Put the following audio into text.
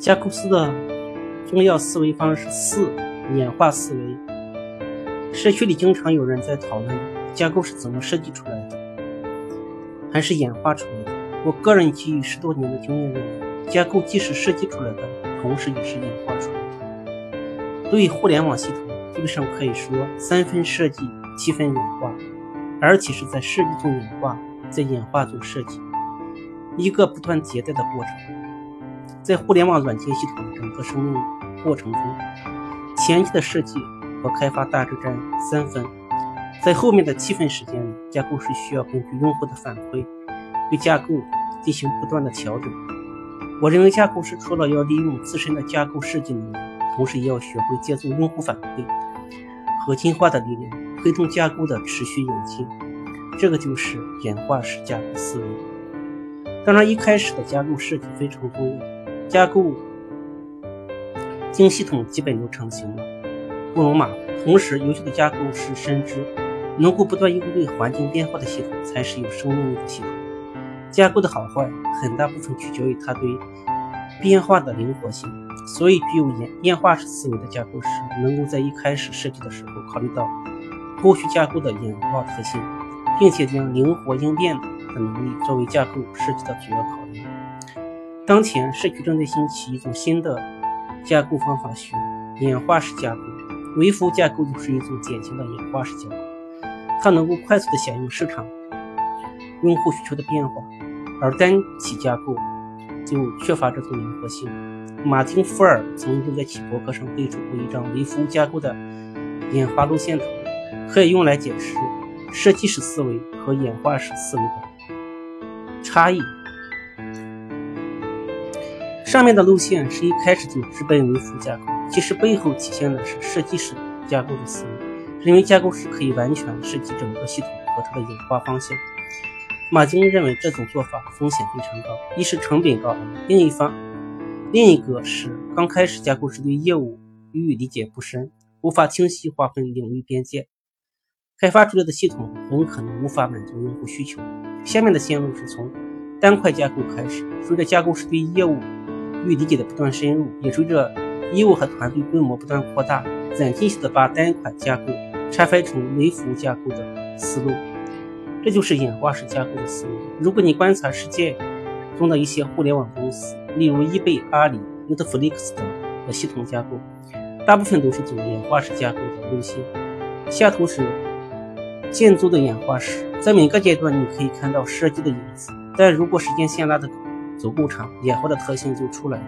加库斯的重要思维方式四：演化思维。社区里经常有人在讨论架构是怎么设计出来的，还是演化出来的。我个人基于十多年的经验认为，架构既是设计出来的，同时也是演化出来的。对于互联网系统，基本上可以说三分设计，七分演化，而且是在设计中演化，在演化中设计，一个不断迭代的过程。在互联网软件系统的整个生命过程中，前期的设计和开发大致占三分，在后面的七分时间里，架构师需要根据用户的反馈。对架构进行不断的调整。我认为架构师除了要利用自身的架构设计能力，同时也要学会借助用户反馈和进化的力量，推动架构的持续演进。这个就是演化式架构思维。当然，一开始的架构设计非常重要。架构经系统基本就成型了，不容马。同时，优秀的架构师深知，能够不断应对环境变化的系统，才是有生命力的系统。架构的好坏很大部分取决于它对变化的灵活性，所以具有演演化式思维的架构师能够在一开始设计的时候考虑到后续架构的演化特性，并且将灵活应变的能力作为架构设计的主要考虑。当前社区正在兴起一种新的架构方法学——演化式架构。微服务架构就是一种典型的演化式架构，它能够快速的响应市场。用户需求的变化，而单体架构就缺乏这种灵活性。马丁·福尔曾经在其博客上绘出过一张微服务架构的演化路线图，可以用来解释设计式思维和演化式思维的差异。上面的路线是一开始就直奔微服务架构，其实背后体现的是设计师架构的思维，认为架构师可以完全设计整个系统和它的演化方向。马丁认为这种做法风险非常高，一是成本高，另一方，另一个是刚开始架构师对业务域理解不深，无法清晰划分领域边界，开发出来的系统很可能无法满足用户需求。下面的线路是从单块架构开始，随着架构师对业务域理解的不断深入，也随着业务和团队规模不断扩大，渐进式的把单款架构拆分成微服务架构的思路。这就是演化式架构的思路。如果你观察世界中的一些互联网公司，例如易贝、阿里、Netflix 等的系统架构，大部分都是走演化式架构的路线。下图是建筑的演化史，在每个阶段你可以看到设计的影子，但如果时间线拉的足够长，野花的特性就出来了。